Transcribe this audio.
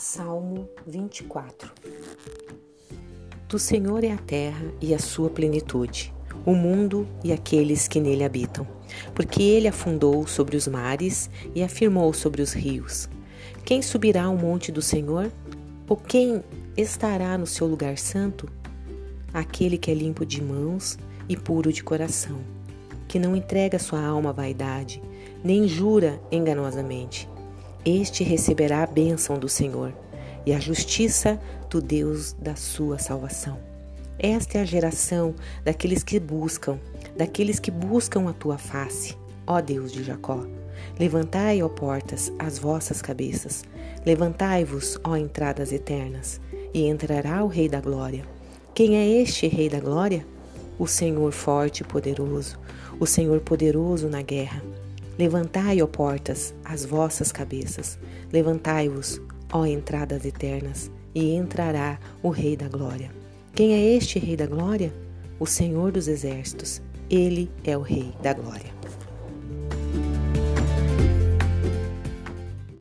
Salmo 24 Do Senhor é a terra e a sua plenitude, o mundo e aqueles que nele habitam, porque ele afundou sobre os mares e afirmou sobre os rios. Quem subirá ao monte do Senhor? Ou quem estará no seu lugar santo? Aquele que é limpo de mãos e puro de coração, que não entrega sua alma à vaidade, nem jura enganosamente este receberá a bênção do Senhor e a justiça do Deus da sua salvação. Esta é a geração daqueles que buscam, daqueles que buscam a tua face, ó Deus de Jacó. Levantai, ó portas, as vossas cabeças. Levantai-vos, ó entradas eternas, e entrará o Rei da Glória. Quem é este Rei da Glória? O Senhor forte e poderoso, o Senhor poderoso na guerra. Levantai, ó portas, as vossas cabeças, levantai-vos, ó entradas eternas, e entrará o Rei da Glória. Quem é este Rei da Glória? O Senhor dos Exércitos. Ele é o Rei da Glória.